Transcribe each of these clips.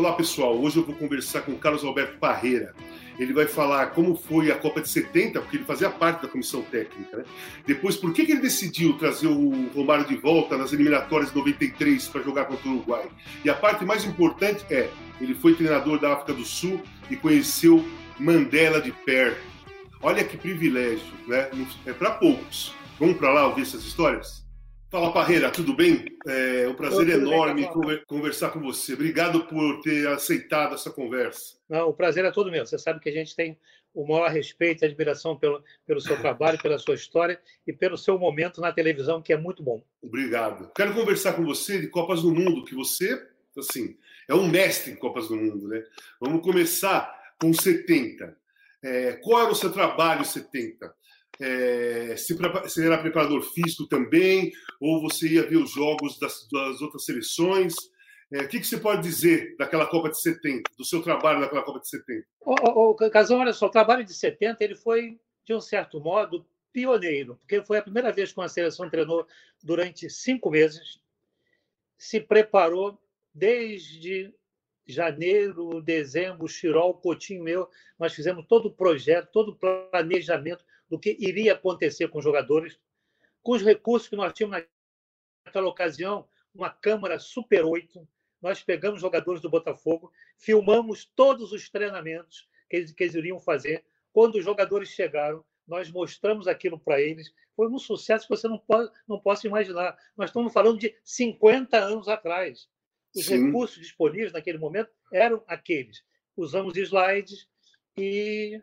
Olá pessoal, hoje eu vou conversar com Carlos Alberto Parreira. Ele vai falar como foi a Copa de 70, porque ele fazia parte da comissão técnica. Né? Depois, por que, que ele decidiu trazer o Romário de volta nas eliminatórias de 93 para jogar contra o Uruguai? E a parte mais importante é, ele foi treinador da África do Sul e conheceu Mandela de perto. Olha que privilégio, né? É para poucos. Vamos para lá ouvir essas histórias? Fala, Parreira, tudo bem? É um prazer enorme bem, conversar com você. Obrigado por ter aceitado essa conversa. Não, o prazer é todo meu. Você sabe que a gente tem o maior respeito e admiração pelo, pelo seu trabalho, pela sua história e pelo seu momento na televisão, que é muito bom. Obrigado. Quero conversar com você de Copas do Mundo, que você, assim, é um mestre em Copas do Mundo, né? Vamos começar com 70. É, qual era o seu trabalho em 70? É, se, se era preparador físico também, ou você ia ver os jogos das, das outras seleções? É, o que, que, você pode dizer daquela Copa de 70, do seu trabalho naquela Copa de 70? O, o, Casão, olha só, o trabalho de 70 ele foi, de um certo modo, pioneiro, porque foi a primeira vez que uma seleção treinou durante cinco meses, se preparou desde janeiro, dezembro, Chirol, Coutinho meu, nós fizemos todo o projeto, todo o planejamento do que iria acontecer com os jogadores, com os recursos que nós tínhamos naquela ocasião, uma câmara Super 8, nós pegamos jogadores do Botafogo, filmamos todos os treinamentos que eles, que eles iriam fazer. Quando os jogadores chegaram, nós mostramos aquilo para eles. Foi um sucesso que você não pode, não possa imaginar. Nós estamos falando de 50 anos atrás. Os Sim. recursos disponíveis naquele momento eram aqueles. Usamos slides e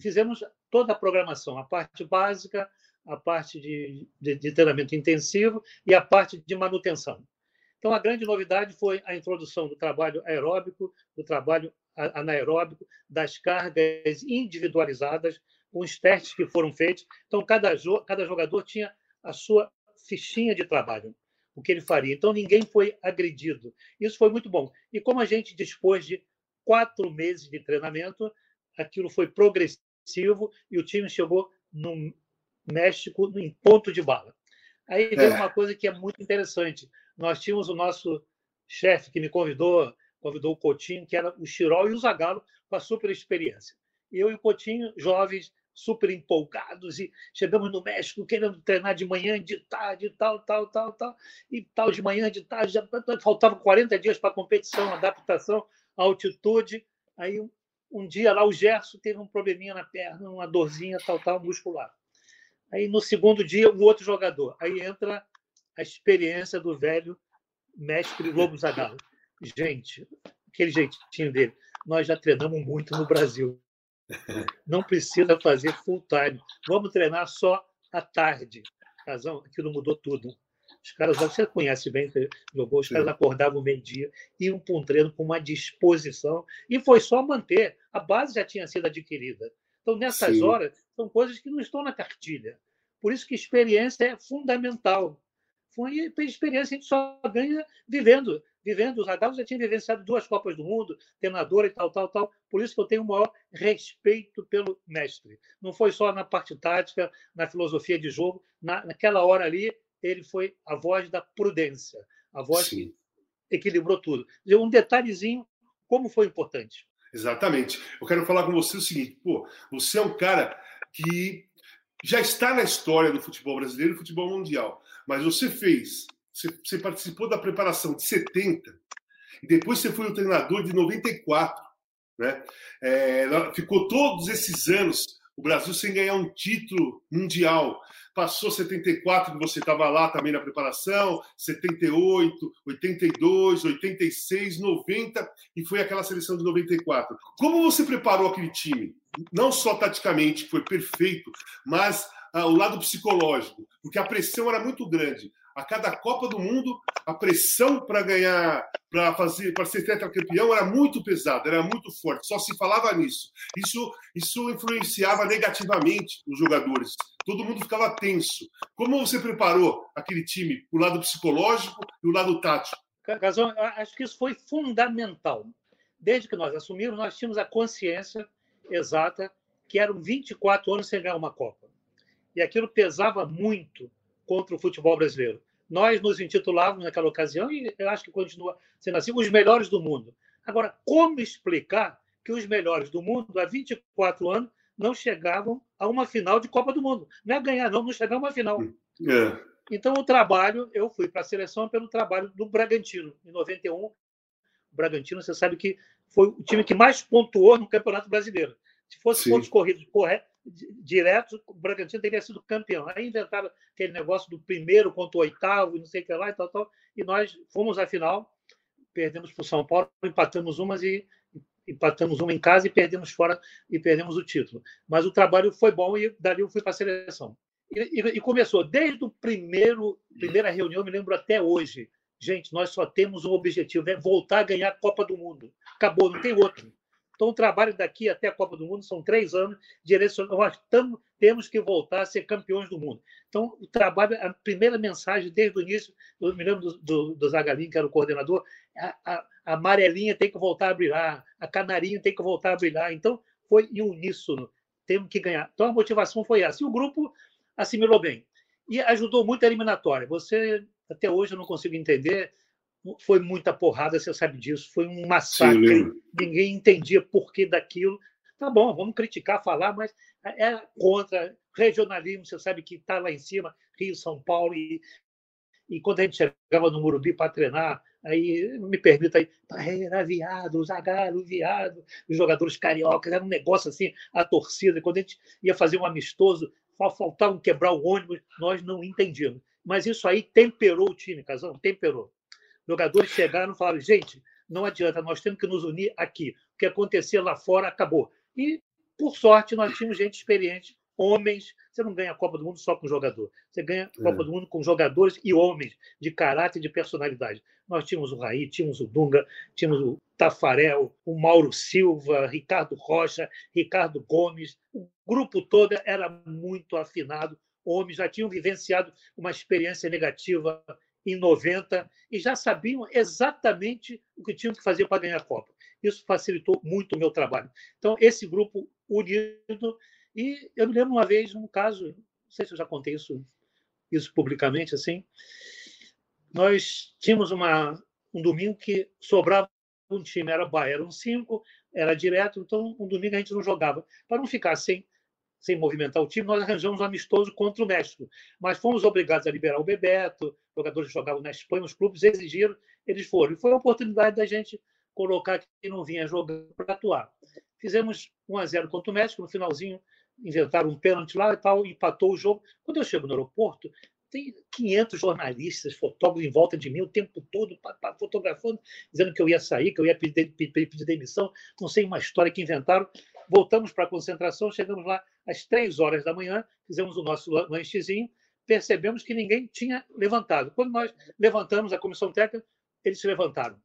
fizemos toda a programação, a parte básica, a parte de, de, de treinamento intensivo e a parte de manutenção. Então, a grande novidade foi a introdução do trabalho aeróbico, do trabalho anaeróbico, das cargas individualizadas, os testes que foram feitos. Então, cada, cada jogador tinha a sua fichinha de trabalho, o que ele faria. Então, ninguém foi agredido. Isso foi muito bom. E como a gente dispôs de quatro meses de treinamento, aquilo foi progressivo e o time chegou no México em ponto de bala. Aí veio é. uma coisa que é muito interessante. Nós tínhamos o nosso chefe que me convidou, convidou o Coutinho, que era o Chirol e o Zagallo, com a super experiência. Eu e o Coutinho, jovens, super empolgados, e chegamos no México querendo treinar de manhã, de tarde, tal, tal, tal, tal, e tal, de manhã, de tarde, já faltavam 40 dias para a competição, adaptação, altitude. Aí um dia lá o Gerson teve um probleminha na perna, uma dorzinha tal, tal, muscular. Aí no segundo dia, o outro jogador. Aí entra a experiência do velho mestre Lobo Zagallo. Gente, aquele jeitinho dele. Nós já treinamos muito no Brasil. Não precisa fazer full time. Vamos treinar só à tarde. Razão, aquilo mudou tudo. Os caras, você conhece bem, jogou, os caras acordavam meio-dia, iam para um treino com uma disposição, e foi só manter. A base já tinha sido adquirida. Então, nessas Sim. horas, são coisas que não estão na cartilha. Por isso que experiência é fundamental. Foi experiência a gente só ganha vivendo. Vivendo, os Zagallo já tinha vivenciado duas Copas do Mundo, treinador e tal, tal, tal. Por isso que eu tenho o maior respeito pelo mestre. Não foi só na parte tática, na filosofia de jogo. Na, naquela hora ali, ele foi a voz da prudência, a voz Sim. que equilibrou tudo. Um detalhezinho, como foi importante. Exatamente. Eu quero falar com você o seguinte: pô, você é um cara que já está na história do futebol brasileiro e futebol mundial, mas você fez, você, você participou da preparação de 70 e depois você foi o treinador de 94, né? É, ficou todos esses anos o Brasil sem ganhar um título mundial. Passou 74, que você estava lá também na preparação, 78, 82, 86, 90 e foi aquela seleção de 94. Como você preparou aquele time? Não só taticamente, que foi perfeito, mas ah, o lado psicológico, porque a pressão era muito grande. A cada Copa do Mundo, a pressão para ganhar, para fazer, para ser tetracampeão era muito pesada, era muito forte. Só se falava nisso. Isso, isso influenciava negativamente os jogadores. Todo mundo ficava tenso. Como você preparou aquele time, o lado psicológico e o lado tático? Casão, acho que isso foi fundamental. Desde que nós assumimos, nós tínhamos a consciência exata que eram 24 anos sem ganhar uma Copa. E aquilo pesava muito contra o futebol brasileiro. Nós nos intitulávamos naquela ocasião, e eu acho que continua sendo assim, os melhores do mundo. Agora, como explicar que os melhores do mundo, há 24 anos, não chegavam a uma final de Copa do Mundo? Não é ganhar, não, não chegavam a uma final. É. Então, o trabalho, eu fui para a seleção pelo trabalho do Bragantino, em 91. O Bragantino, você sabe que foi o time que mais pontuou no Campeonato Brasileiro. Se fosse Sim. pontos corridos corretos, direto, o Bragantino teria sido campeão. Aí inventaram aquele negócio do primeiro contra o oitavo, não sei o que lá e tal, tal. E nós fomos à final, perdemos para o São Paulo, empatamos umas e empatamos uma em casa e perdemos fora e perdemos o título. Mas o trabalho foi bom e dali eu fui para a seleção. E, e, e, começou desde o primeiro primeira reunião, me lembro até hoje. Gente, nós só temos um objetivo, é voltar a ganhar a Copa do Mundo. Acabou, não tem outro. Então, o trabalho daqui até a Copa do Mundo são três anos direcionando. Nós tamo, temos que voltar a ser campeões do mundo. Então, o trabalho, a primeira mensagem desde o início, eu me lembro do, do, do Zagalin, que era o coordenador, a, a, a, amarelinha tem que voltar a brilhar, a canarinha tem que voltar a brilhar. Então, foi em uníssono. Temos que ganhar. Então, a motivação foi essa. E o grupo assimilou bem. E ajudou muito a eliminatória. Você, até hoje, eu não consigo entender foi muita porrada, você sabe disso. Foi um massacre. Sim, Ninguém entendia por que daquilo. Tá bom, vamos criticar, falar, mas é contra regionalismo. Você sabe que está lá em cima, Rio, São Paulo. E, e quando a gente chegava no Murubi para treinar, aí, me permita aí, era viado, Zagallo, viado, os jogadores cariocas, era um negócio assim, a torcida. Quando a gente ia fazer um amistoso, faltava quebrar o ônibus, nós não entendíamos. Mas isso aí temperou o time, Casão, temperou. Jogadores chegaram e falaram: gente, não adianta, nós temos que nos unir aqui. O que acontecia lá fora acabou. E, por sorte, nós tínhamos gente experiente, homens. Você não ganha a Copa do Mundo só com jogador. Você ganha a Copa é. do Mundo com jogadores e homens de caráter e de personalidade. Nós tínhamos o Raí, tínhamos o Dunga, tínhamos o Tafarel, o Mauro Silva, Ricardo Rocha, Ricardo Gomes. O grupo todo era muito afinado. Homens já tinham vivenciado uma experiência negativa em 90 e já sabiam exatamente o que tinham que fazer para ganhar a Copa. Isso facilitou muito o meu trabalho. Então, esse grupo unido. E eu me lembro uma vez, um caso, não sei se eu já contei isso, isso publicamente, assim. Nós tínhamos uma, um domingo que sobrava um time, era Bahia, eram cinco, era direto, então um domingo a gente não jogava. Para não ficar sem sem movimentar o time, nós arranjamos um amistoso contra o México. Mas fomos obrigados a liberar o Bebeto, jogadores que jogavam na Espanha, os clubes exigiram, eles foram. E foi a oportunidade da gente colocar quem não vinha jogando para atuar. Fizemos 1 a 0 contra o México, no finalzinho inventaram um pênalti lá e tal, empatou o jogo. Quando eu chego no aeroporto, tem 500 jornalistas, fotógrafos em volta de mim o tempo todo, fotografando, dizendo que eu ia sair, que eu ia pedir, pedir, pedir demissão. Não sei uma história que inventaram. Voltamos para a concentração, chegamos lá às três horas da manhã, fizemos o nosso lanchezinho, percebemos que ninguém tinha levantado. Quando nós levantamos a comissão técnica, eles se levantaram.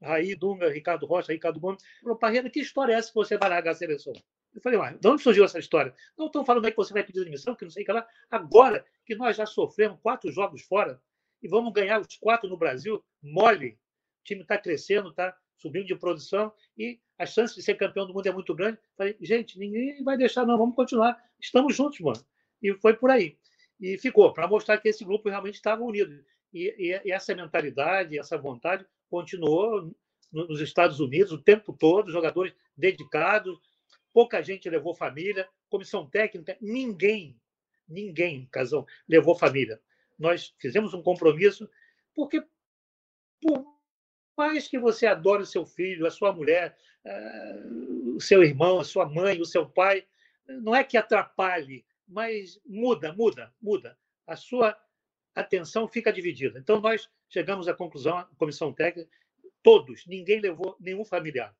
Raí, Dunga, Ricardo Rocha, Ricardo Gomes. Falou, Parreira, que história é essa que você vai largar a seleção? Eu falei, uai, de onde surgiu essa história? Não estão falando aí que você vai pedir demissão, que não sei o que lá. Agora que nós já sofremos quatro jogos fora e vamos ganhar os quatro no Brasil, mole. O time está crescendo, está subindo de produção e a chance de ser campeão do mundo é muito grande. Falei, gente, ninguém vai deixar, não, vamos continuar. Estamos juntos, mano. E foi por aí. E ficou, para mostrar que esse grupo realmente estava unido. E, e, essa mentalidade, essa vontade continuou nos Estados Unidos o tempo todo, jogadores dedicados, pouca gente levou família, comissão técnica, ninguém, ninguém, Casão, levou família. Nós fizemos um compromisso, porque por mais que você adore o seu filho, a sua mulher, eh, o seu irmão, a sua mãe, o seu pai, não é que atrapalhe, mas muda, muda, muda. A sua atenção fica dividida. Então, nós chegamos à conclusão, a comissão técnica, todos, ninguém levou nenhum familiar.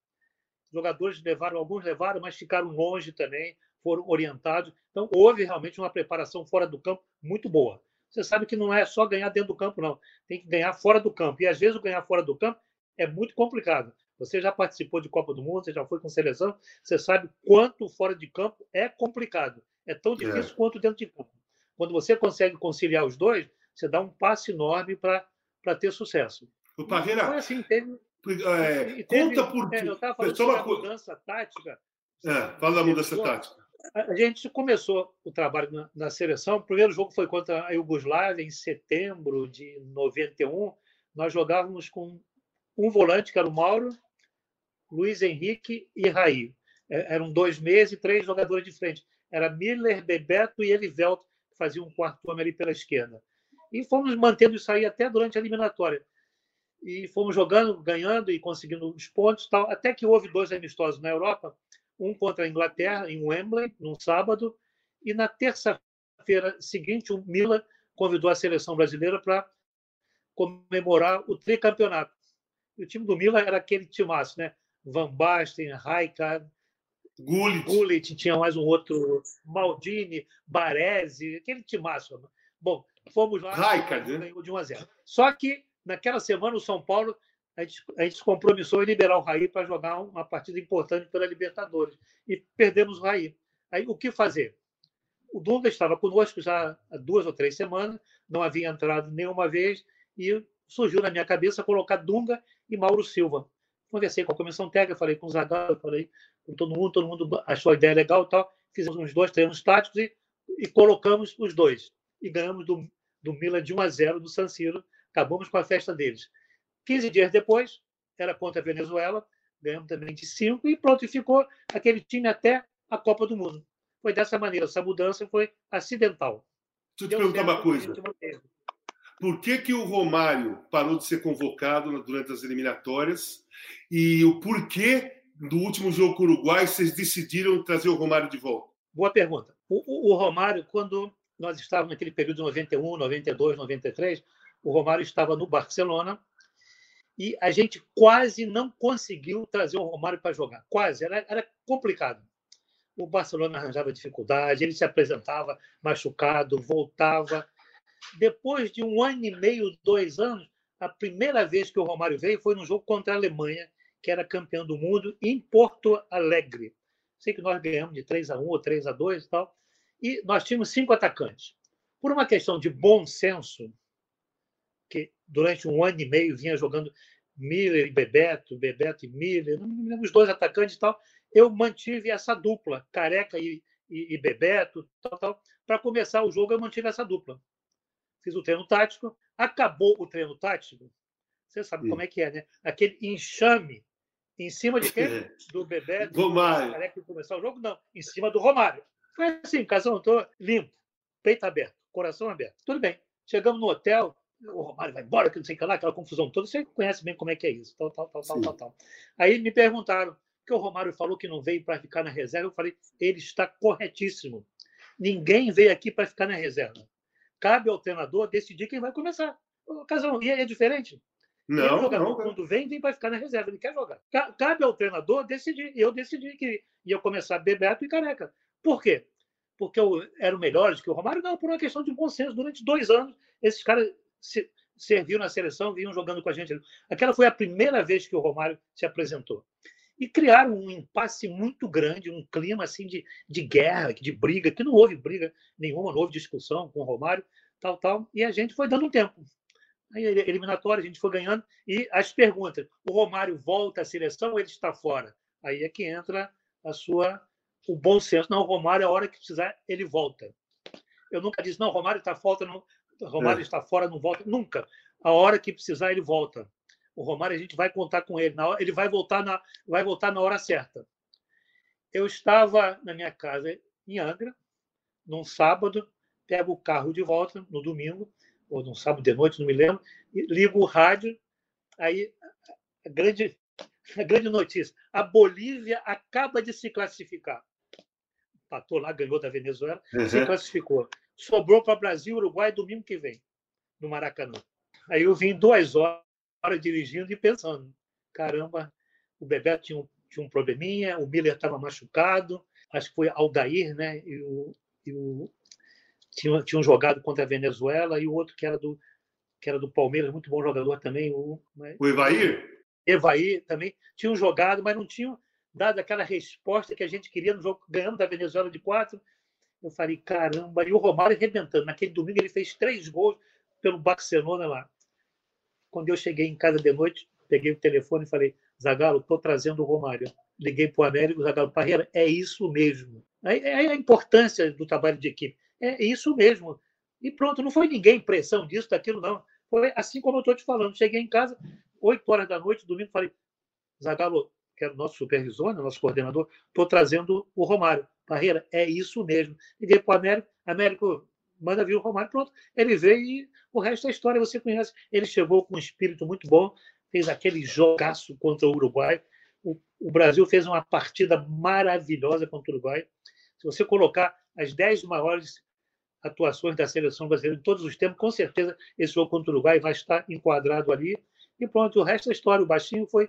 Jogadores levaram, alguns levaram, mas ficaram longe também, foram orientados. Então, houve realmente uma preparação fora do campo muito boa. você sabe que não é só ganhar dentro do campo, não. Tem que ganhar fora do campo. E às vezes o ganhar fora do campo é muito complicado. Você já participou de Copa do Mundo, você já foi com seleção, você sabe quanto fora de campo é complicado. É tão é. difícil é. quanto dentro de campo. Quando você consegue conciliar os dois, você dá um passo enorme para ter sucesso. O Parreira, foi assim, teve, é, teve, conta por é, Eu estava falando sobre a mudança tática. É, fala da mudança tática. A gente começou o trabalho na, na, seleção. O primeiro jogo foi contra a Iugoslávia, em setembro de 91. Nós jogávamos com um volante, que era o Mauro, Luiz Henrique e Raí. É, eram dois meses e três jogadores de frente. Era Miller, Bebeto e Elivelto, que faziam um quarto homem ali pela esquerda. E fomos mantendo isso aí até durante a eliminatória. E fomos jogando, ganhando e conseguindo os pontos, tal, até que houve dois amistosos na Europa, um contra a Inglaterra, em Wembley, num sábado, e na terça-feira seguinte, o Milan convidou a seleção brasileira para comemorar o tricampeonato. E o time do Milan era aquele timaço, né? Van Basten, Rijkaard, Gullit. Gullit, tinha mais um outro, Maldini, Baresi, aquele timaço. Bom, fomos lá Rijkaard, né? ganhou de 1 a 0. Só que naquela semana o São Paulo a gente, a gente se compromissou em liberar o Raí para jogar uma partida importante pela Libertadores e perdemos o Raí. Aí o que fazer? O Dunga estava conosco já há duas ou três semanas, não havia entrado nenhuma vez e surgiu na minha cabeça colocar Dunga e Mauro Silva. Conversei com a comissão técnica, falei com o Zagallo, falei com todo mundo, todo mundo achou a ideia legal e tal. Fizemos uns dois treinos táticos e, e colocamos os dois. E ganhamos do, do Milan de 1 a 0 do San Siro. Acabamos com a festa deles. 15 dias depois, era contra a Venezuela, ganhamos também de 5 e pronto, e ficou aquele time até a Copa do Mundo. Foi dessa maneira, essa mudança foi acidental. Deixa eu te perguntar uma coisa. Por que, que o Romário parou de ser convocado durante as eliminatórias e o porquê do último jogo com o Uruguai vocês decidiram trazer o Romário de volta? Boa pergunta. O, o, o Romário, quando nós estávamos naquele período de 91, 92, 93, o Romário estava no Barcelona e a gente quase não conseguiu trazer o Romário para jogar. Quase, era, era complicado. O Barcelona arranjava dificuldade, ele se apresentava machucado, voltava depois de um ano e meio, dois anos, a primeira vez que o Romário veio foi num jogo contra a Alemanha, que era campeão do mundo, em Porto Alegre. Sei que nós ganhamos de 3 a 1 ou 3 a 2 e tal. E nós tínhamos cinco atacantes. Por uma questão de bom senso, que durante um ano e meio vinha jogando Miller e Bebeto, Bebeto e Miller, os dois atacantes e tal, eu mantive essa dupla, Careca e, e, e Bebeto, tal, tal. Para começar o jogo, eu mantive essa dupla fiz o treino tático, acabou o treino tático, você sabe Sim. como é que é, né? Aquele enxame em cima de quem? Do Bebé, do Romário. que começar o jogo? Não, em cima do Romário. Foi assim, casão, estou limpo, peito aberto, coração aberto. Tudo bem. Chegamos no hotel, o Romário vai embora, que não sei o que lá, aquela confusão toda. Você conhece bem como é que é isso, tal, tal, tal, tal, tal, tal. Aí me perguntaram, que o Romário falou que não veio para ficar na reserva. Eu falei, ele está corretíssimo. Ninguém veio aqui para ficar na reserva cabe ao treinador decidir quem vai começar. O Casão, e é diferente. Não, o jogador, não, quando vem, vem para ficar na reserva, ele quer jogar. Cabe ao treinador decidir. Eu decidi que ia começar Bebeto e Careca. Por quê? Porque eu era o melhor que o Romário? Não, por uma questão de bom senso. Durante dois anos, esses caras se, serviam na seleção, vinham jogando com a gente. Aquela foi a primeira vez que o Romário se apresentou e criaram um impasse muito grande, um clima assim de, de guerra, de briga, que não houve briga nenhuma, não houve discussão com o Romário, tal, tal, e a gente foi dando um tempo. Aí, eliminatória, a gente foi ganhando, e as perguntas: o Romário volta à seleção ou ele está fora? Aí é que entra a sua o bom senso. Não, o Romário, a hora que precisar, ele volta. Eu nunca disse, não, o Romário está fora, não, Romário é. está fora, não volta. Nunca. A hora que precisar, ele volta. O Romário, a gente vai contar com ele. Hora, ele vai voltar, na, vai voltar na hora certa. Eu estava na minha casa em Angra, num sábado, pego o carro de volta no domingo, ou num sábado de noite, não me lembro, e ligo o rádio. Aí, a grande, a grande notícia: a Bolívia acaba de se classificar. Patou lá, ganhou da Venezuela, uhum. se classificou. Sobrou para Brasil e Uruguai domingo que vem, no Maracanã. Aí eu vim duas horas hora dirigindo e pensando: caramba, o Bebeto tinha um, tinha um probleminha, o Miller estava machucado, acho que foi Aldair, né? E o, e o tinham, tinham jogado contra a Venezuela, e o outro que era do, que era do Palmeiras, muito bom jogador também. O, né? o Evair? Evair também. Tinham jogado, mas não tinham dado aquela resposta que a gente queria no jogo, ganhando da Venezuela de quatro. Eu falei, caramba, e o Romário arrebentando. Naquele domingo ele fez três gols pelo Barcelona lá. Quando eu cheguei em casa de noite, peguei o telefone e falei, Zagalo, estou trazendo o Romário. Liguei para o Américo, Zagalo Parreira, é isso mesmo. É a importância do trabalho de equipe. É isso mesmo. E pronto, não foi ninguém pressão disso, daquilo, não. Foi assim como eu estou te falando. Cheguei em casa, 8 horas da noite, domingo, falei, Zagalo, que era o nosso supervisor, né, nosso coordenador, estou trazendo o Romário. Parreira, é isso mesmo. Liguei para o Américo, Américo, manda vir o Romário, pronto. Ele veio e o resto da história você conhece. Ele chegou com um espírito muito bom, fez aquele jogaço contra o Uruguai. O, o Brasil fez uma partida maravilhosa contra o Uruguai. Se você colocar as dez maiores atuações da seleção brasileira de todos os tempos, com certeza esse jogo contra o Uruguai vai estar enquadrado ali. E pronto, o resto da história. O Baixinho foi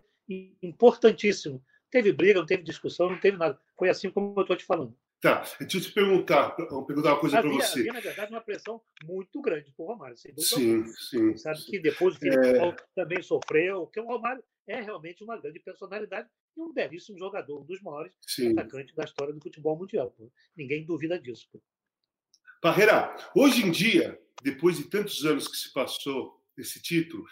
importantíssimo. Teve briga, não teve discussão, não teve nada. Foi assim como eu estou te falando. Tá, deixa eu te perguntar, perguntar uma coisa para você. Havia, na verdade, uma pressão muito grande para o Romário. Sem sim, sim. Sabe que depois o Felipe é... também sofreu, porque o Romário é realmente uma grande personalidade e um belíssimo jogador, um dos maiores sim. atacantes da história do futebol mundial. Pô. Ninguém duvida disso. Pô. Parreira, hoje em dia, depois de tantos anos que se passou esse título,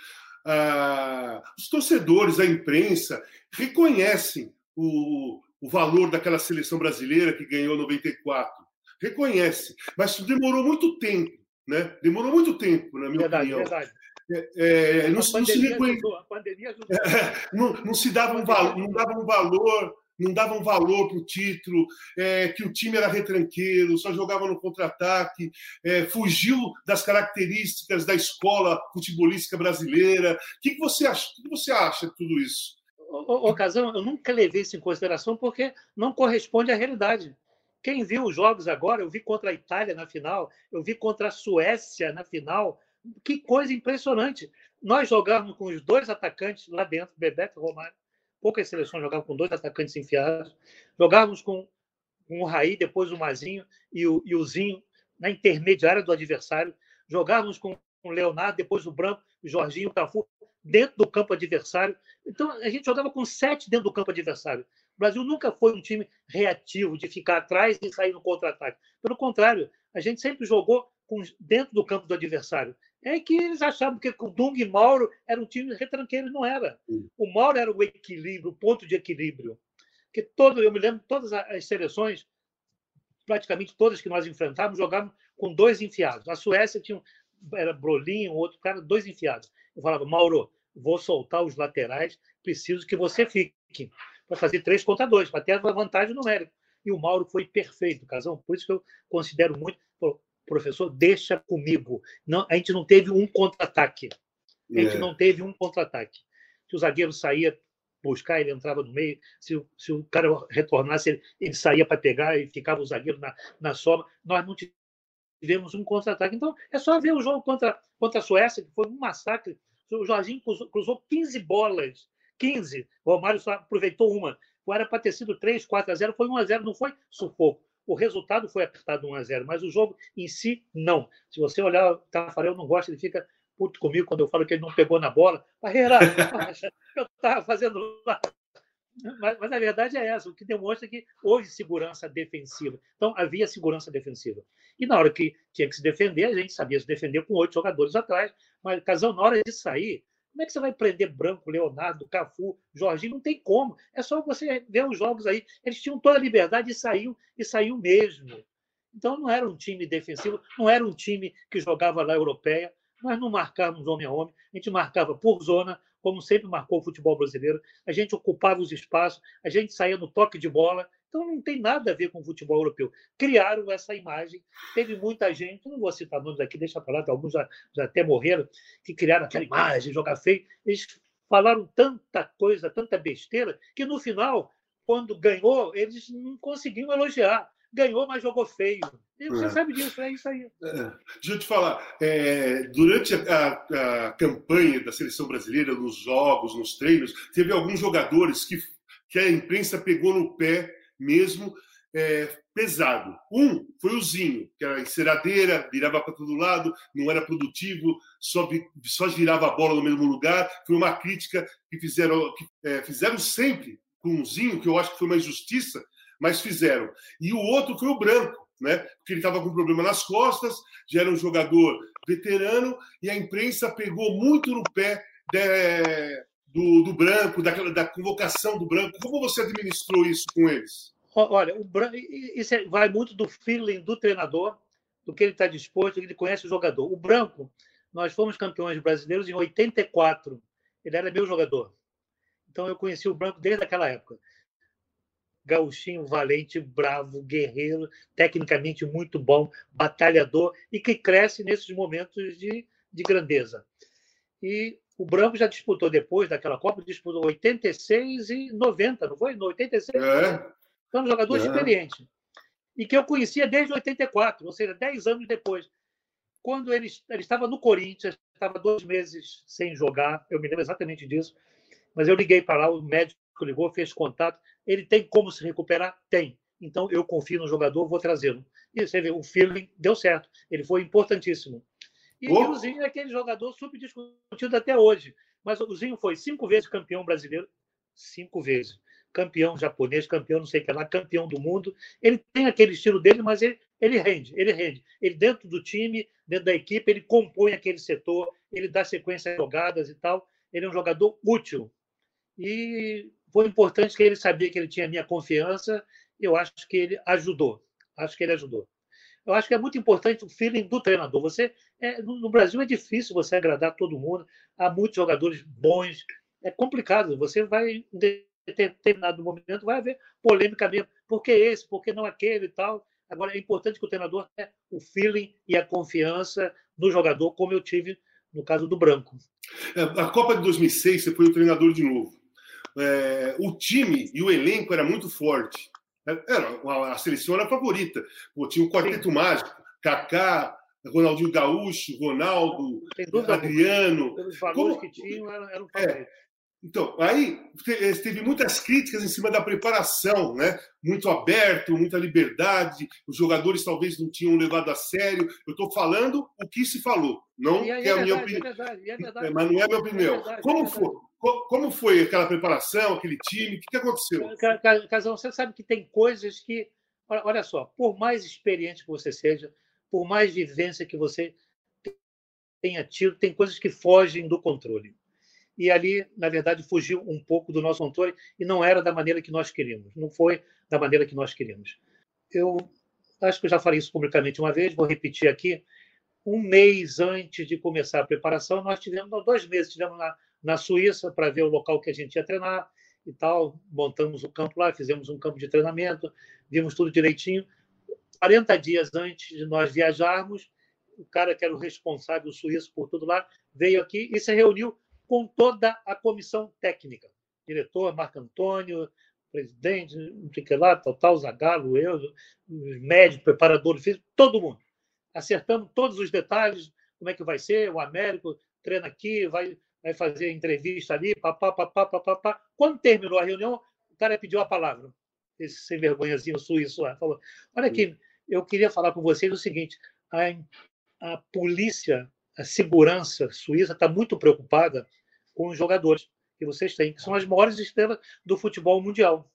ah, os torcedores, a imprensa, reconhecem o, o valor daquela seleção brasileira que ganhou 94. Reconhece. Mas demorou muito tempo, né? Demorou muito tempo, na minha verdade, opinião. Verdade. É, é, não, não, se reconhe... não, não, se dava um valor, não dava um valor, não dava um valor para o título, é, que o time era retranqueiro, só jogava no contra-ataque, é, fugiu das características da escola futebolística brasileira. O que, que você acha? O que você acha de tudo isso? Ocasião, eu nunca levei isso em consideração porque não corresponde à realidade. Quem viu os jogos agora, eu vi contra a Itália na final, eu vi contra a Suécia na final. Que coisa impressionante. Nós jogávamos com os dois atacantes lá dentro, Bebeto e Romário. Poucas seleções jogavam com dois atacantes enfiados. Jogávamos com, o Raí, depois o Mazinho e o, e o Zinho na intermediária do adversário. Jogávamos com o Leonardo, depois o Branco, Jorginho, Cafu dentro do campo adversário. Então, a gente jogava com sete dentro do campo adversário. O Brasil nunca foi um time reativo, de ficar atrás e sair no contra-ataque. Pelo contrário, a gente sempre jogou com, dentro do campo do adversário. É que eles achavam que o Dung e Mauro eram um time retranqueiro, não era. O Mauro era o equilíbrio, o ponto de equilíbrio. Que todo, eu me lembro, todas as seleções, praticamente todas que nós enfrentávamos, jogavam com dois enfiados. A Suécia tinha era Brolinho, outro cara, dois enfiados. Eu falava, Mauro, vou soltar os laterais, preciso que você fique para fazer três contra dois, para ter a vantagem numérica. E o Mauro foi perfeito, Casão. Por isso que eu considero muito. Professor, deixa comigo. Não, a gente não teve um contra-ataque. A gente é. não teve um contra-ataque. Se o zagueiro saía buscar, ele entrava no meio. Se, se o cara retornasse, ele, ele saía para pegar e ficava o zagueiro na, na sobra. Nós não tivemos um contra-ataque. Então, é só ver o jogo contra, contra a Suécia, que foi um massacre. O Jorginho cruzou, cruzou 15 bolas. 15. O Romário só aproveitou uma. Era para ter sido 3, 4 a 0, foi 1 a 0, não foi sufoco. O resultado foi apertado 1 a 0, mas o jogo em si, não. Se você olhar, o Tafarel não gosta, ele fica puto comigo quando eu falo que ele não pegou na bola. Barreira, eu estava fazendo lá mas, mas, a verdade é essa, o que demonstra que houve segurança defensiva. Então, havia segurança defensiva. E na hora que tinha que se defender, a gente sabia se defender com oito jogadores atrás. Mas, Casão, na hora de sair, como é que você vai prender Branco, Leonardo, Cafu, Jorginho? Não tem como. É só você ver os jogos aí. Eles tinham toda a liberdade e saíam, e saíam mesmo. Então, não era um time defensivo, não era um time que jogava lá europeia. Nós não marcávamos homem a homem, a gente marcava por zona, como sempre marcou o futebol brasileiro. A gente ocupava os espaços, a gente saía no toque de bola. Então não tem nada a ver com o futebol europeu. Criaram essa imagem. Teve muita gente, não vou citar nomes aqui, deixa para lá, alguns já, já até morreram, que criaram aquela imagem, jogar feio. Eles falaram tanta coisa, tanta besteira, que no final, quando ganhou, eles não conseguiam elogiar ganhou, mas jogou feio. E você é. sabe disso, é isso aí. É. Deixa eu te falar, é, durante a, a, a, campanha da seleção brasileira, nos jogos, nos treinos, teve alguns jogadores que, que a imprensa pegou no pé mesmo é, pesado. Um foi o Zinho, que era enceradeira, virava para todo lado, não era produtivo, só, só girava a bola no mesmo lugar. Foi uma crítica que fizeram, que, é, fizeram sempre com o Zinho, que eu acho que foi uma injustiça, mas fizeram. E o outro foi o Branco, né? Porque ele estava com problema nas costas, já era um jogador veterano, e a imprensa pegou muito no pé de, do, do Branco, daquela, da convocação do Branco. Como você administrou isso com eles? Olha, o Branco, isso é, vai muito do feeling do treinador, do que ele está disposto, ele conhece o jogador. O Branco, nós fomos campeões brasileiros em 84. Ele era meu jogador. Então eu conheci o Branco desde aquela época. Gauchinho, valente, bravo, guerreiro, tecnicamente muito bom, batalhador e que cresce nesses momentos de, de grandeza. E o Branco já disputou depois daquela Copa, disputou 86 e 90, não foi? No 86. É. Foi um jogador é. experiente. E que eu conhecia desde 84, ou seja, 10 anos depois. Quando ele, ele estava no Corinthians, estava dois meses sem jogar, eu me lembro exatamente disso, mas eu liguei para lá, o médico ligou, fez contato. Ele tem como se recuperar? Tem. Então eu confio no jogador, vou trazê-lo. E você vê, o feeling deu certo. Ele foi importantíssimo. E oh. o Zinho é aquele jogador subdiscutido até hoje. Mas o Zinho foi cinco vezes campeão brasileiro, cinco vezes campeão japonês, campeão não sei o que lá, campeão do mundo. Ele tem aquele estilo dele, mas ele, ele rende, ele rende. Ele dentro do time, dentro da equipe, ele compõe aquele setor, ele dá sequência de jogadas e tal. Ele é um jogador útil. E foi importante que ele sabia que ele tinha a minha confiança. Eu acho que ele ajudou. Acho que ele ajudou. Eu acho que é muito importante o feeling do treinador. Você é, no Brasil é difícil você agradar todo mundo. Há muitos jogadores bons. É complicado. Você vai determinado momento vai haver polêmica mesmo. Por que esse? Por que não aquele e tal? Agora, é importante que o treinador tenha o feeling e a confiança no jogador, como eu tive no caso do Branco. É, a Copa de 2006, você foi o treinador de novo. É, o time e o elenco era muito forte. Era, a seleção era a favorita. Pô, tinha o quarteto Sim. mágico, Kaká, Ronaldinho Gaúcho, Ronaldo, Adriano. Pelos valores Como... que tinham, eram, eram é, então, aí teve muitas críticas em cima da preparação, né? Muito aberto, muita liberdade, os jogadores talvez não tinham levado a sério. Eu estou falando o que se falou, não é, é, a minha opinião. É verdade, é verdade. Mas não é a minha opinião. É verdade, como, foi, como foi aquela preparação, aquele time? O que, que aconteceu? Casão, você sabe que tem coisas que. Olha só, por mais experiente que você seja, por mais vivência que você tenha tido, tem coisas que fogem do controle e ali, na verdade, fugiu um pouco do nosso controle e não era da maneira que nós queríamos, não foi da maneira que nós queríamos. Eu acho que eu já falei isso publicamente uma vez, vou repetir aqui. Um mês antes de começar a preparação, nós tivemos, não, dois meses, tivemos na, na Suíça para ver o local que a gente ia treinar e tal. Montamos o campo lá, fizemos um campo de treinamento, vimos tudo direitinho. 40 dias antes de nós viajarmos, o cara que era o responsável suíço por tudo lá veio aqui e se reuniu com toda a comissão técnica. Diretor Marco Antônio, presidente, não sei o que lá, Total, Zagalo, eu, os médicos, preparadores físicos, todo mundo. Acertamos todos os detalhes, como é que vai ser, o Américo treina aqui, vai, vai fazer entrevista ali, papá, papá, papá, papá. Quando terminou a reunião, o cara pediu a palavra, esse sem vergonhazinho suíço lá, falou, olha aqui, eu queria falar com vocês o seguinte, a, a polícia a segurança suíça está muito preocupada com os jogadores que vocês têm, que são as maiores estrelas do futebol mundial.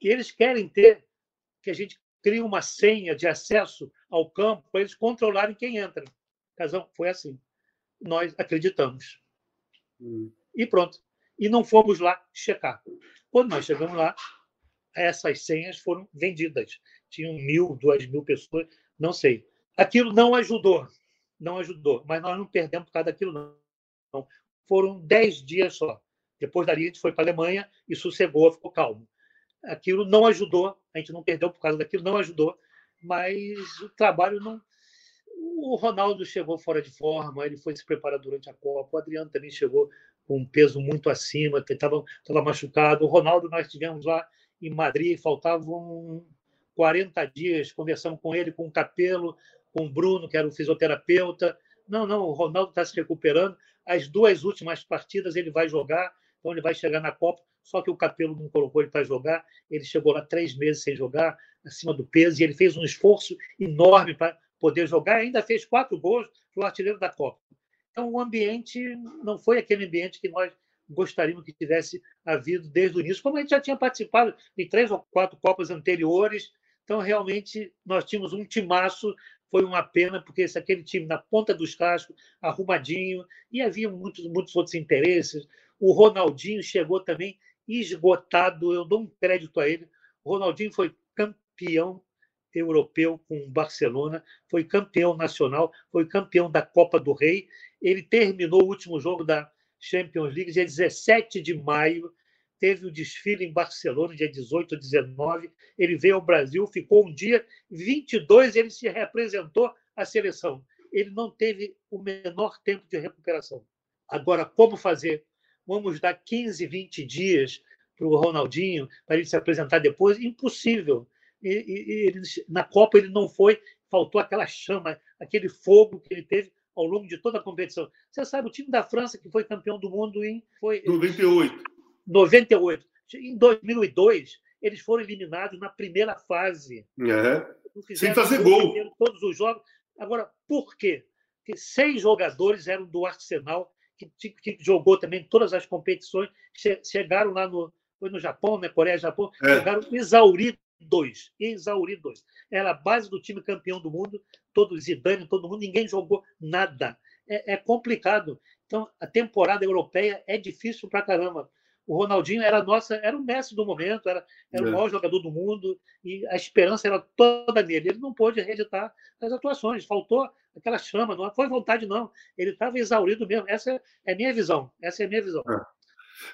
E eles querem ter que a gente crie uma senha de acesso ao campo para eles controlarem quem entra. Casão, foi assim. Nós acreditamos. Hum. E pronto. E não fomos lá checar. Quando nós chegamos lá, essas senhas foram vendidas. Tinham mil, duas mil pessoas, não sei. Aquilo não ajudou não ajudou. Mas nós não perdemos por causa daquilo, não. Foram dez dias só. Depois dali, a gente foi para a Alemanha e sossegou, ficou calmo. Aquilo não ajudou, a gente não perdeu por causa daquilo, não ajudou, mas o trabalho não. O Ronaldo chegou fora de forma, ele foi se preparar durante a Copa, o Adriano também chegou com um peso muito acima, estava machucado. O Ronaldo, nós tivemos lá em Madrid, faltavam 40 dias, conversamos com ele, com o Capelo, com o Bruno, que era o fisioterapeuta. Não, não, o Ronaldo está se recuperando. As duas últimas partidas ele vai jogar, então ele vai chegar na Copa. só que o Capelo não colocou ele para jogar. Ele chegou lá três meses sem jogar, acima do peso, e ele fez um esforço enorme para poder jogar. Ainda fez quatro gols, foi o artilheiro da Copa. Então, o ambiente não foi aquele ambiente que nós gostaríamos que tivesse havido desde o início, como a gente já tinha participado em três ou quatro Copas anteriores. Então, realmente, nós tínhamos um timaço. Foi uma pena, porque esse, aquele time na ponta dos cascos, arrumadinho, e havia muitos, muitos outros interesses. O Ronaldinho chegou também esgotado, eu dou um crédito a ele. O Ronaldinho foi campeão europeu com o Barcelona, foi campeão nacional, foi campeão da Copa do Rei. Ele terminou o último jogo da Champions League dia 17 de maio, teve o desfile em Barcelona dia 18 ou 19. Ele veio ao Brasil, ficou um dia, 22 ele se representou a seleção. Ele não teve o menor tempo de recuperação. Agora, como fazer vamos dar 15, 20 dias para o Ronaldinho para ele se apresentar depois. Impossível. E, e, ele, na Copa ele não foi, faltou aquela chama, aquele fogo que ele teve ao longo de toda a competição. Você sabe, o time da França, que foi campeão do mundo em. Foi, 98. 98. Em 2002, eles foram eliminados na primeira fase. É. Sem fazer gol. Todos os jogos. Agora, por quê? Porque seis jogadores eram do Arsenal que, que, jogou também todas as competições, chegaram lá no, foi no Japão, né? Coreia, Japão, é. chegaram exauridos, exauridos. Era a base do time campeão do mundo, todo Zidane, todo mundo, ninguém jogou nada. É, é complicado. Então, a temporada europeia é difícil pra caramba. O Ronaldinho era nossa, era o mestre do momento, era, era é. o maior jogador do mundo e a esperança era toda nele. Ele não pôde reeditar as atuações, faltou aquela chama, não foi vontade não. Ele estava exaurido mesmo. Essa é a minha visão. Essa é a minha visão.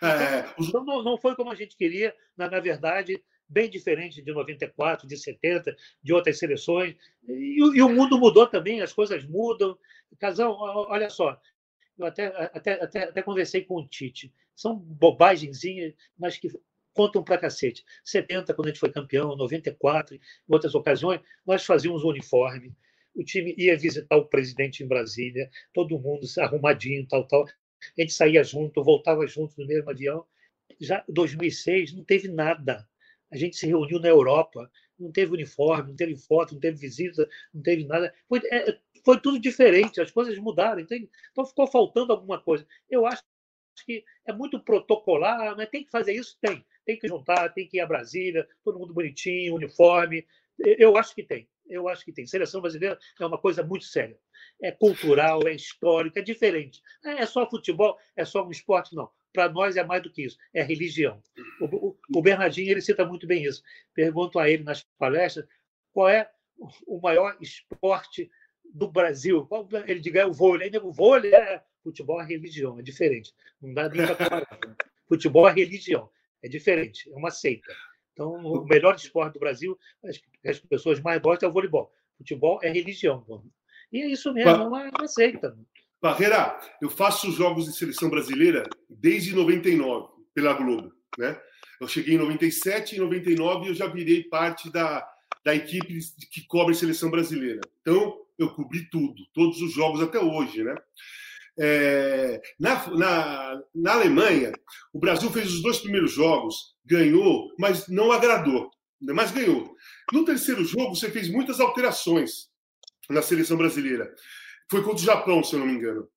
É. é então, então não, não, foi como a gente queria, na, na verdade, bem diferente de 94, de 70, de outras seleções. E, e, o mundo mudou também, as coisas mudam. Casão, olha só, eu até, até, até, até conversei com o Tite. São bobagenzinhas, mas que contam para cacete. 70, quando a gente foi campeão, 94, em outras ocasiões, nós fazíamos o uniforme, o time ia visitar o presidente em Brasília, todo mundo arrumadinho, tal, tal. A gente saía junto, voltava junto no mesmo avião. Já em 2006 não teve nada. A gente se reuniu na Europa, não teve uniforme, não teve foto, não teve visita, não teve nada. Foi, é, foi tudo diferente, as coisas mudaram. Entende? Então ficou faltando alguma coisa. Eu acho que é muito protocolar, mas tem que fazer isso? Tem. Tem que juntar, tem que ir a Brasília, todo mundo bonitinho, uniforme. Eu acho que tem. Eu acho que tem. Seleção brasileira é uma coisa muito séria. É cultural, é histórico, é diferente. É só futebol, é só um esporte, não. Para nós é mais do que isso, é religião. O, o, o Bernardinho ele cita muito bem isso. Pergunto a ele nas palestras qual é o maior esporte do Brasil. Ele diga é o vôlei. O vôlei é futebol é religião, é diferente. Não dá nem para comparar. futebol é religião, é diferente, é uma seita. Então, o melhor esporte do Brasil, as, as pessoas mais gostam é o voleibol. Futebol é religião. E é isso mesmo, é uma, uma seita. Barreira, eu faço jogos de seleção brasileira desde 99, pela Globo. Né? Eu cheguei em 97 e 99 eu já virei parte da, da equipe que cobre seleção brasileira. Então, eu cobri tudo, todos os jogos até hoje, né? É, na, na, na Alemanha, o Brasil fez os dois primeiros jogos, ganhou, mas não agradou, mas ganhou. No terceiro jogo, você fez muitas alterações na seleção brasileira. Foi contra o Japão, se eu não me engano.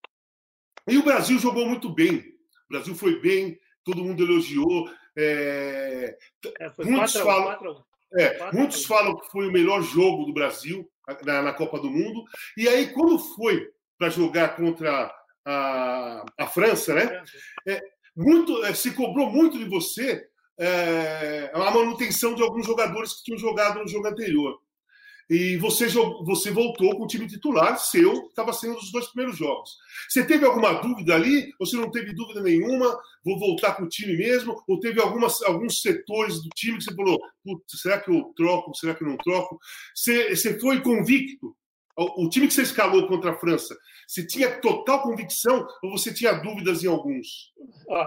E o Brasil jogou muito bem. O Brasil foi bem, todo mundo elogiou. É, é, muitos, quatro, falam, quatro, é, quatro, muitos falam que foi o melhor jogo do Brasil na, na Copa do Mundo. E aí, quando foi para jogar contra a, a França, né? É, muito, é, se cobrou muito de você é, a manutenção de alguns jogadores que tinham jogado no jogo anterior. E você, você voltou com o time titular seu, estava sendo os dois primeiros jogos. Você teve alguma dúvida ali? Ou você não teve dúvida nenhuma? Vou voltar com o time mesmo? Ou teve algumas, alguns setores do time que você falou: será que eu troco? Será que eu não troco? Você, você foi convicto? O, time que você escalou contra a França, você tinha total convicção ou você tinha dúvidas em alguns?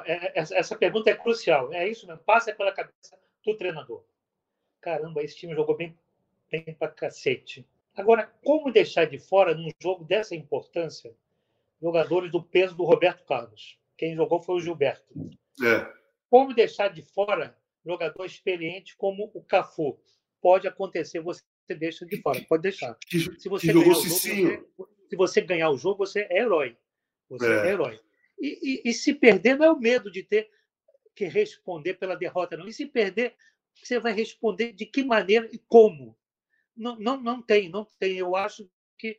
É, essa pergunta é crucial. É isso mesmo. Passa pela cabeça do treinador. Caramba, esse time jogou bem bem pra cacete. Agora, como deixar de fora, num jogo dessa importância, jogadores do peso do Roberto Carlos? Quem jogou foi o Gilberto. É. como deixar de fora jogador experiente como o Cafu? Pode acontecer, você deixa de fora, pode deixar. se você ganhar o jogo, você, se você ganhar o jogo, você é herói. Você é, é herói. E, e, e, se perder, não é o medo de ter que responder pela derrota, não. E se perder, você vai responder de que maneira e como? Não, não, não tem, não tem. Eu acho que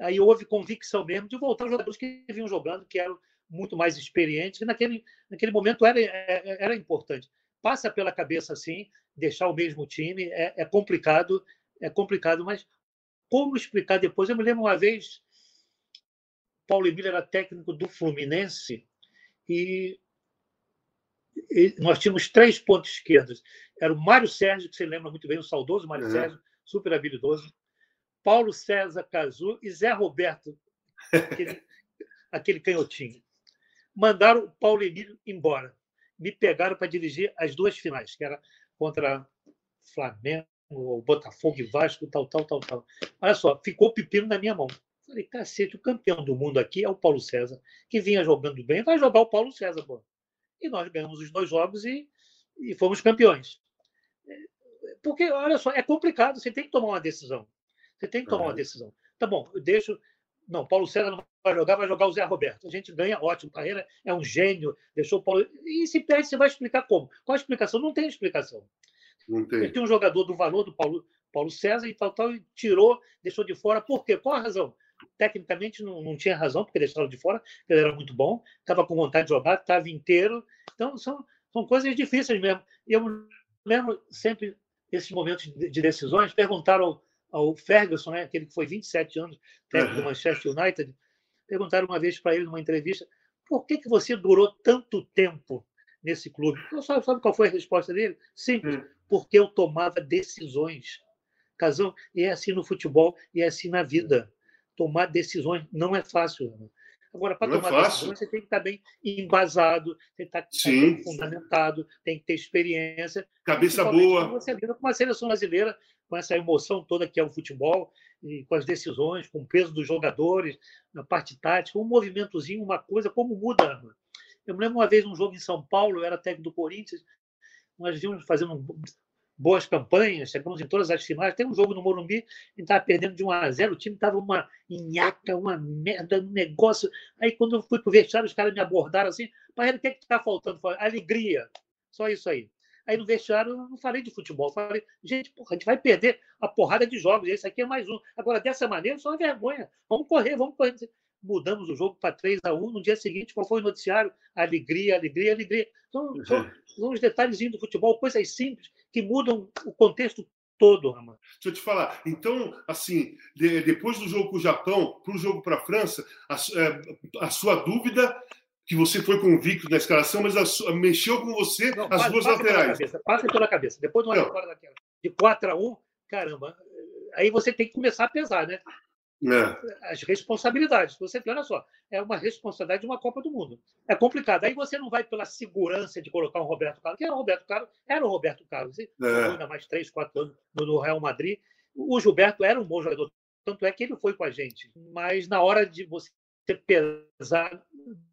aí houve convicção mesmo de voltar os jogadores que vinham jogando, que eram muito mais experientes, e naquele, naquele momento era, é, era importante. Passa pela cabeça assim, deixar o mesmo time, é, é complicado, é complicado, mas como explicar depois? Eu me lembro uma vez, Paulo Emílio era técnico do Fluminense e, e nós tínhamos três pontos esquerdos. Era o Mário Sérgio, que você lembra muito bem, o saudoso Mário uhum. Sérgio, super habilidoso. Paulo César Cazu e Zé Roberto, aquele, aquele canhotinho. Mandaram o Paulo Emílio embora. Me pegaram para dirigir as duas finais, que era contra Flamengo, Botafogo e Vasco, tal, tal, tal, tal. Olha só, ficou o pepino na minha mão. Falei, cacete, o campeão do mundo aqui é o Paulo César, que vinha jogando bem, vai jogar o Paulo César, pô. E nós ganhamos os dois jogos e, e fomos campeões. Porque, olha só, é complicado, você tem que tomar uma decisão. Você tem que tomar uma decisão. Tá bom, eu deixo. Não, Paulo César não vai jogar, vai jogar o Zé Roberto. A gente ganha, ótimo. Carreira é um gênio, deixou o Paulo. E se perde, você vai explicar como? Qual a explicação? Não tem explicação. Não tem. Ele tem um jogador do valor do Paulo, Paulo César e tal, tal, e tirou, deixou de fora. Por quê? Qual a razão? Tecnicamente não, não tinha razão, porque deixaram de fora, ele era muito bom, estava com vontade de jogar, estava inteiro. Então, são, são coisas difíceis mesmo. E eu lembro sempre esses momentos de decisões, perguntaram ao, ao Ferguson, né, aquele que foi 27 anos técnico do Manchester United, perguntaram uma vez para ele numa entrevista por que, que você durou tanto tempo nesse clube? Sabe, sabe qual foi a resposta dele? Simples, hum. porque eu tomava decisões. Casão, e é assim no futebol e é assim na vida. Tomar decisões não é fácil. Agora, para é tomar é decisões, você tem que estar bem embasado, tem que estar bem fundamentado, tem que ter experiência. Cabeça boa. Você lida com uma seleção brasileira, com essa emoção toda que é o futebol, e com as decisões, com o peso dos jogadores, na parte tática, um movimentozinho, uma coisa, como muda. Eu me lembro uma vez um jogo em São Paulo, eu era técnico do Corinthians, nós vimos fazendo um boas campanhas, chegamos em todas as finais. Tem um jogo no Morumbi, a gente estava perdendo de 1 a 0, o time estava uma nhaca, uma merda, um negócio. Aí, quando eu fui para o vestiário, os caras me abordaram assim: Parreira, o que é está faltando? Falei, Alegria, só isso aí. Aí no vestiário eu não falei de futebol, falei, gente, porra, a gente vai perder a porrada de jogos, esse aqui é mais um. Agora, dessa maneira, só uma vergonha. Vamos correr, vamos correr. Mudamos o jogo para 3 a 1 No dia seguinte, qual foi o noticiário? Alegria, alegria, alegria. Então, são, são os detalhezinhos do futebol, coisas simples que mudam o contexto todo, Ramon. Deixa eu te falar. Então, assim, de, depois do jogo com o Japão, para o jogo para a França, a, é, a, sua dúvida que você foi convicto na escalação, mas a, mexeu com você Não, as duas laterais. Cabeça, passa pela cabeça. Depois de uma vitória daquela de 4 a 1 caramba, aí você tem que começar a pesar, né? É. As responsabilidades. Você olha só, é uma responsabilidade de uma Copa do Mundo. É complicado. Aí você não vai pela segurança de colocar um Roberto Carlos, que era o Roberto Carlos, era o Roberto Carlos. E é. ainda mais três, quatro anos no Real Madrid. O Gilberto era um bom jogador, tanto é que ele foi com a gente. Mas na hora de você pesar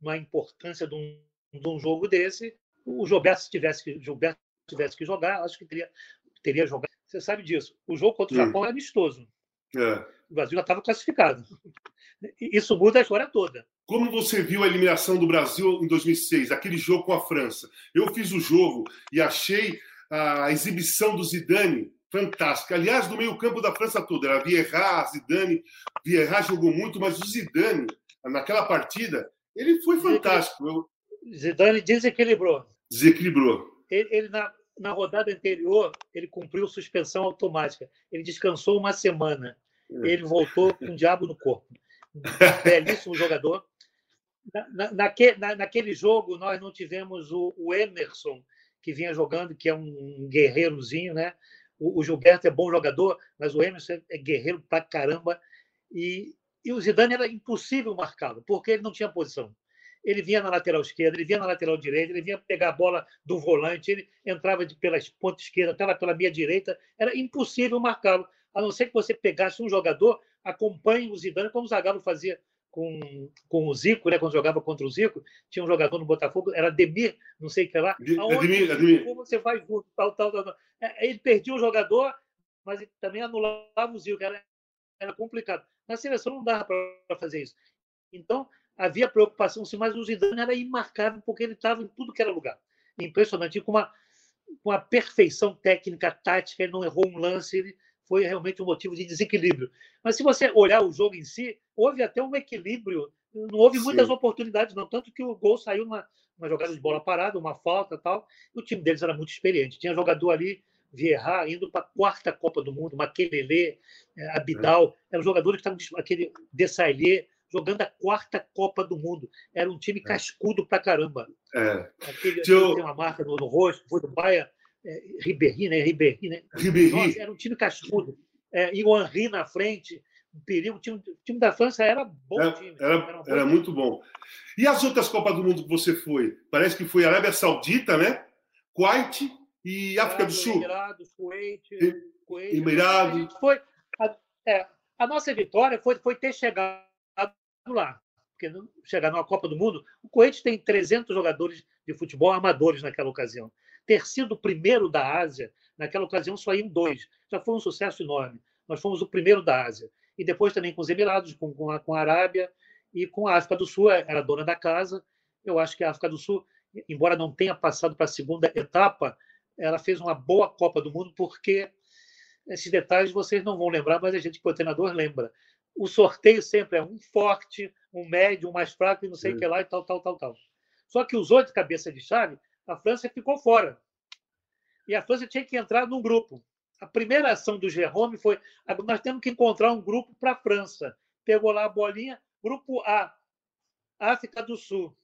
na importância de um, de um jogo desse, o Gilberto, se tivesse que, Gilberto tivesse que jogar, acho que teria, teria jogado. Você sabe disso. O jogo contra o Japão é amistoso. É. O Brasil já estava classificado. Isso muda a história toda. Como você viu a eliminação do Brasil em 2006, aquele jogo com a França? Eu fiz o jogo e achei a exibição do Zidane fantástica. Aliás, no meio-campo da França toda, era Vieira, Zidane. Vieira jogou muito, mas o Zidane, naquela partida, ele foi fantástico. Zidane desequilibrou. Desequilibrou. Ele, ele na, na rodada anterior, ele cumpriu suspensão automática. Ele descansou uma semana. Ele voltou com o diabo no corpo. Belíssimo jogador. Na, naque, na, naquele jogo, nós não tivemos o, o, Emerson, que vinha jogando, que é um guerreirozinho, né? O, o, Gilberto é bom jogador, mas o Emerson é guerreiro pra caramba. E, e o Zidane era impossível marcá-lo, porque ele não tinha posição ele vinha na lateral esquerda, ele vinha na lateral direita, ele vinha pegar a bola do volante, ele entrava de, pela ponta esquerda, estava pela minha direita, era impossível marcá-lo, a não ser que você pegasse um jogador, acompanhe o Zidane, como o Zagallo fazia com, com o Zico, né, quando jogava contra o Zico, tinha um jogador no Botafogo, era Demir, não sei o que lá. Aonde Ademir, você vai junto, tal, tal, tal. É, ele perdia o jogador, mas também anulava o Zico, era, era complicado. Na seleção não dava para fazer isso. Então, havia preocupação, sim, mas o Zidane era imarcável porque ele estava em tudo que era lugar. Impressionante, com uma, com uma perfeição técnica, tática, ele não errou um lance, ele foi realmente um motivo de desequilíbrio. Mas se você olhar o jogo em si, houve até um equilíbrio, não houve muitas Sim. oportunidades, não, tanto que o gol saiu numa, uma jogada de bola parada, uma falta tal, e o time deles era muito experiente. Tinha jogador ali, Vieira, indo para a quarta Copa do Mundo, Maquelele, é, Abidal, eram jogadores que estavam, aquele Dessaillet, jogando a quarta Copa do Mundo. Era um time é. cascudo pra caramba. É. Aquele. Tem uma marca no, no rosto, foi do Baia, é, Ribéry, né? Ribéry, né? Ribéry. Nossa, era um time cascudo. É, e o Henri na frente, um perigo. O time, o time da França era bom era, time. Era, era, era muito bom. E as outras Copas do Mundo que você foi? Parece que foi Arábia Saudita, né? Kuwait e África do Sul. Emirados, Kuwait, Kuwait Emirados. Foi, a, é, a nossa vitória foi, foi ter chegado lá. Porque chegar numa Copa do Mundo, o Kuwait tem 300 jogadores de futebol amadores naquela ocasião. Ter sido o primeiro da Ásia, naquela ocasião só iam dois. Já foi um sucesso enorme. Nós fomos o primeiro da Ásia. E depois também com os Emirados, com, com, a, com a Arábia e com a África do Sul, era dona da casa. Eu acho que a África do Sul, embora não tenha passado para a segunda etapa, ela fez uma boa Copa do Mundo, porque esses detalhes vocês não vão lembrar, mas a gente, que é treinador, lembra o sorteio sempre é um forte, um médio, um mais fraco e não sei o que lá e tal, tal, tal, tal. Só que os outros cabeça de chave, a França ficou fora. E a França tinha que entrar num grupo. A primeira ação do Jerome foi: nós temos que encontrar um grupo para a França. Pegou lá a bolinha, grupo A, África do Sul.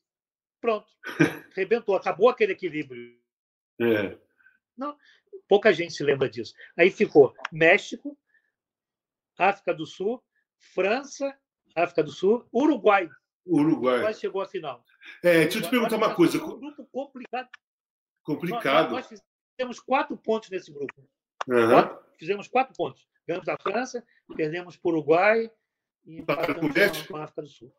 Pronto, rebentou, acabou aquele equilíbrio. É. Não, pouca gente se lembra disso. Aí ficou México, África do Sul, França, África do Sul, Uruguai. Uruguai. Uruguai chegou à final. É, deixa eu te perguntar uma coisa. Um grupo complicado. Complicado. Nós, nós fizemos quatro pontos nesse grupo. Uhum. Quatro, fizemos quatro pontos. Ganhamos a França, perdemos para o Uruguai e empatamos com a África do Sul.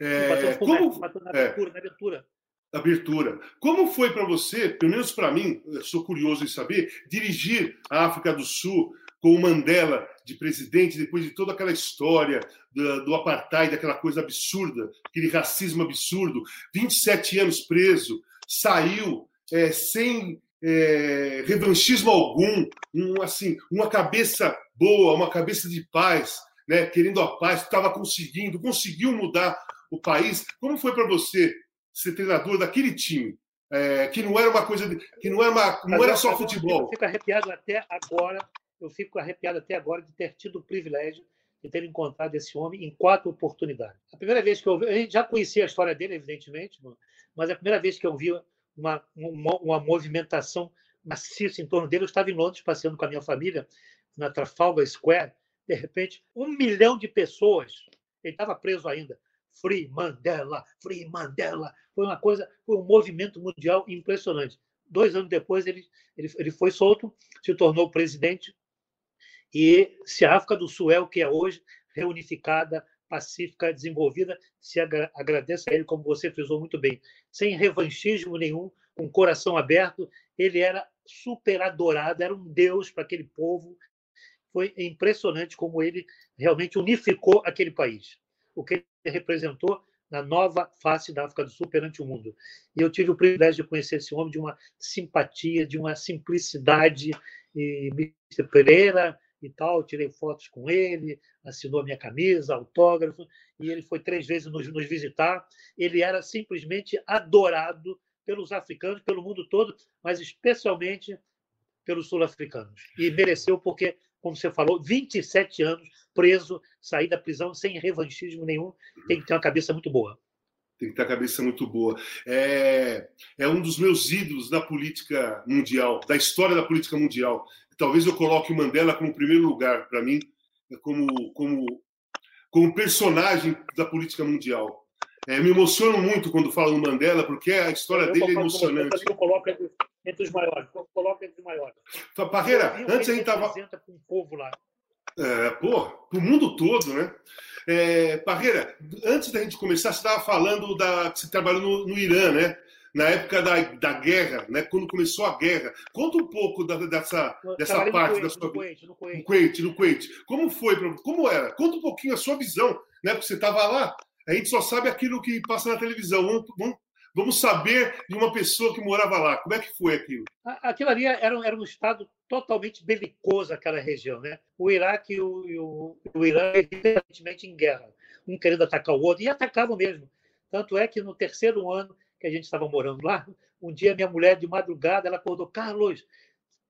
É, como... na abertura, é. na abertura. Abertura. Como foi para você, pelo menos para mim, sou curioso em saber, dirigir a África do Sul com o Mandela de presidente, depois de toda aquela história do, do apartheid, aquela coisa absurda, aquele racismo absurdo, 27 anos preso, saiu é, sem é, revanchismo algum, um, assim, uma cabeça boa, uma cabeça de paz, né, querendo a paz, estava conseguindo, conseguiu mudar o país. Como foi para você ser treinador daquele time? É, que não era uma coisa, de, que não era, uma, não era só futebol. Eu fico arrepiado até agora eu fico arrepiado até agora de ter tido o privilégio de ter encontrado esse homem em quatro oportunidades. A primeira vez que eu vi, gente já conhecia a história dele, evidentemente, mas a primeira vez que eu vi uma, uma, uma movimentação maciça em torno dele, eu estava em Londres passeando com a minha família na Trafalgar Square, de repente, um milhão de pessoas, ele estava preso ainda, Free Mandela, Free Mandela, foi uma coisa, foi um movimento mundial impressionante. Dois anos depois, ele, ele, ele foi solto, se tornou presidente e se a África do Sul é o que é hoje, reunificada, pacífica, desenvolvida, se agradeça a ele, como você frisou muito bem, sem revanchismo nenhum, com coração aberto. Ele era super adorado, era um deus para aquele povo. Foi impressionante como ele realmente unificou aquele país. O que ele representou na nova face da África do Sul perante o mundo. E eu tive o privilégio de conhecer esse homem de uma simpatia, de uma simplicidade. E Mr. Pereira, e tal, tirei fotos com ele, assinou minha camisa, autógrafo, e ele foi três vezes nos, nos visitar. Ele era simplesmente adorado pelos africanos, pelo mundo todo, mas especialmente pelos sul-africanos. E mereceu porque, como você falou, 27 anos preso, sair da prisão sem revanchismo nenhum, tem que ter uma cabeça muito boa. Tem que ter a cabeça muito boa. É, é um dos meus ídolos da política mundial, da história da política mundial talvez eu coloque o Mandela como primeiro lugar para mim, como, como, como personagem da política mundial. É, me emociono muito quando falo no Mandela, porque a história eu dele é emocionante. Eu coloco entre, entre os maiores. Eu coloco entre os maiores. Parreira, antes a gente estava. Um povo lá. É, pô, o mundo todo, né? É, Parreira, antes da gente começar, você estava falando da, que você trabalhou no, no Irã, né? Na época da, da guerra, né? quando começou a guerra. Conta um pouco da, dessa, dessa parte Kuwait, da sua no Kuwait, no Kuwait. No Kuwait, no Kuwait. Como foi? Como era? Conta um pouquinho a sua visão, né? Porque você estava lá. A gente só sabe aquilo que passa na televisão. Vamos, vamos, vamos, saber de uma pessoa que morava lá. Como é que foi aquilo? Aquilo ali era, era um estado totalmente belicoso, aquela região. Né? O Iraque e o, e o, o Irã evidentemente em guerra. Um querendo atacar o outro. E atacavam mesmo. Tanto é que no terceiro ano que a gente estava morando lá, um dia minha mulher, de madrugada, ela acordou, Carlos,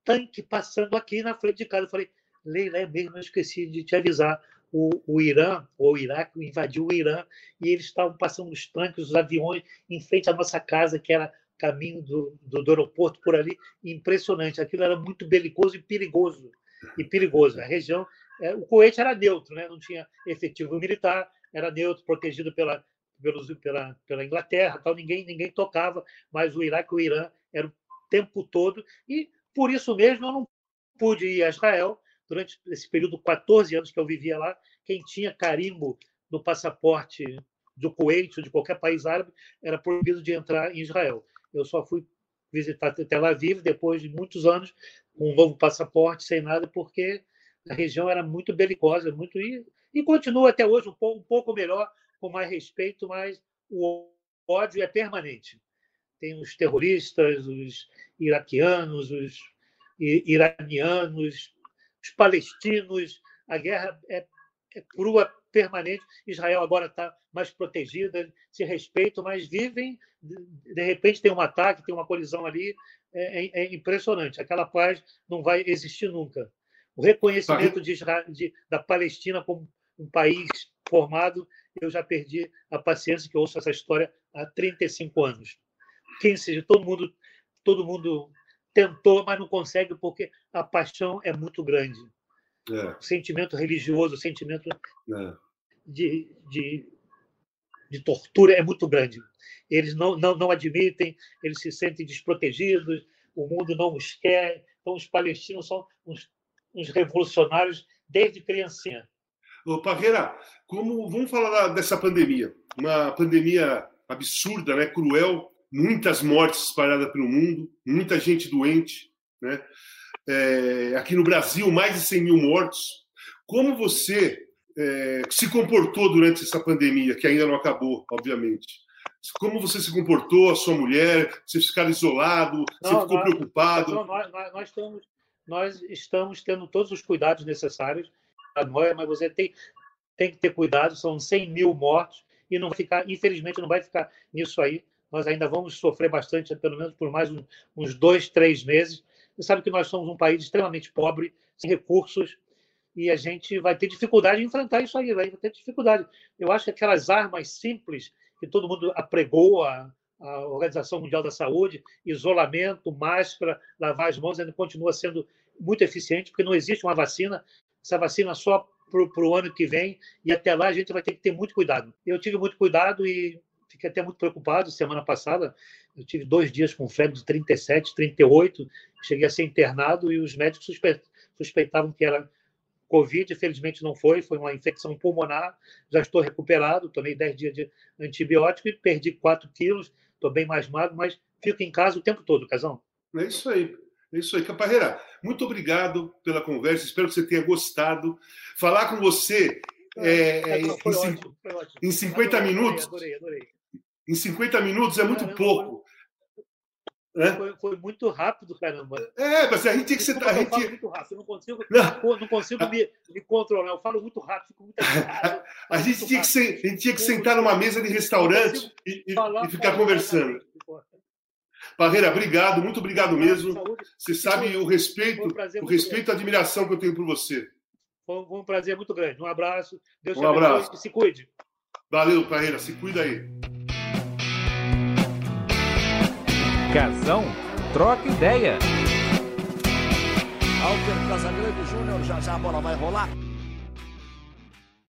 tanque passando aqui na frente de casa. Eu falei, Leila, é mesmo, eu esqueci de te avisar. O, o Irã, ou o Iraque, invadiu o Irã e eles estavam passando os tanques, os aviões, em frente à nossa casa, que era caminho do, do, do aeroporto por ali. Impressionante. Aquilo era muito belicoso e perigoso. E perigoso. A região. É, o Kuwait era neutro, né? não tinha efetivo militar, era neutro, protegido pela, pelos, pela, pela Inglaterra, tal, ninguém, ninguém tocava, mas o Iraque e o Irã era o tempo todo, e por isso mesmo eu não pude ir a Israel durante esse período, 14 anos que eu vivia lá, quem tinha carimbo no passaporte do Kuwait ou de qualquer país árabe era proibido de entrar em Israel. Eu só fui visitar Tel Aviv depois de muitos anos com um novo passaporte, sem nada, porque a região era muito belicosa, muito e, e continua até hoje um pouco, um pouco melhor, com mais respeito, mas o ódio é permanente. Tem os terroristas, os iraquianos, os iranianos, os palestinos. A guerra é, é crua, permanente. Israel agora está mais protegida, se respeitam, mas vivem. De repente tem um ataque, tem uma colisão ali. É, é, é impressionante. Aquela paz não vai existir nunca. O reconhecimento de Israel, de, da Palestina como um país formado eu já perdi a paciência que eu ouço essa história há 35 anos. Quem seja, todo mundo, todo mundo tentou, mas não consegue porque a paixão é muito grande. É. O sentimento religioso, o sentimento é. de, de, de tortura é muito grande. Eles não, não, não admitem, eles se sentem desprotegidos, o mundo não os quer. Então, os palestinos são uns, uns revolucionários desde criancinha. Ô, Parreira, como vamos falar dessa pandemia? Uma pandemia absurda, né? cruel, muitas mortes espalhadas pelo mundo, muita gente doente. Né? É, aqui no Brasil, mais de 100 mil mortos. Como você é, se comportou durante essa pandemia, que ainda não acabou, obviamente? Como você se comportou, a sua mulher? Você ficar isolado? Não, você ficou nós, preocupado? Não, nós, nós, nós, estamos, nós estamos tendo todos os cuidados necessários mas você tem, tem que ter cuidado, são 100 mil mortos e não ficar, infelizmente, não vai ficar nisso aí. Nós ainda vamos sofrer bastante, pelo menos por mais uns dois, três meses. Você sabe que nós somos um país extremamente pobre, sem recursos, e a gente vai ter dificuldade de enfrentar isso aí, vai ter dificuldade. Eu acho que aquelas armas simples que todo mundo apregou, a, a Organização Mundial da Saúde, isolamento, máscara, lavar as mãos, ainda continua sendo muito eficiente, porque não existe uma vacina essa vacina só para o ano que vem, e até lá a gente vai ter que ter muito cuidado. Eu tive muito cuidado e fiquei até muito preocupado semana passada. Eu tive dois dias com febre de 37, 38, cheguei a ser internado e os médicos suspeitavam que era Covid, felizmente não foi, foi uma infecção pulmonar. Já estou recuperado, tomei 10 dias de antibiótico e perdi 4 quilos, estou bem mais magro, mas fico em casa o tempo todo, Casão. É isso aí. É isso aí, Caparreira. Muito obrigado pela conversa. Espero que você tenha gostado. Falar com você é, é, em, ótimo, em 50 adorei, minutos. Adorei, adorei. Em 50 minutos é muito pouco. Foi, foi, foi, muito rápido, caramba. É, mas a gente tem que ser. A gente... Eu falo muito rápido, eu não consigo, não. não consigo me, me, controlar. Eu falo muito rápido, fico muito A gente, tinha que, a gente tinha que sentar numa mesa de restaurante e, e, e ficar conversando. Barreira, obrigado, muito obrigado mesmo. Você sabe o respeito, um o respeito e a admiração que eu tenho por você. Foi um prazer muito grande. Um abraço. Deus um abraço. se cuide. Valeu, Barreira. Se cuida aí. Casão, troca ideia. Alter Casagrande Júnior, já já a bola vai rolar.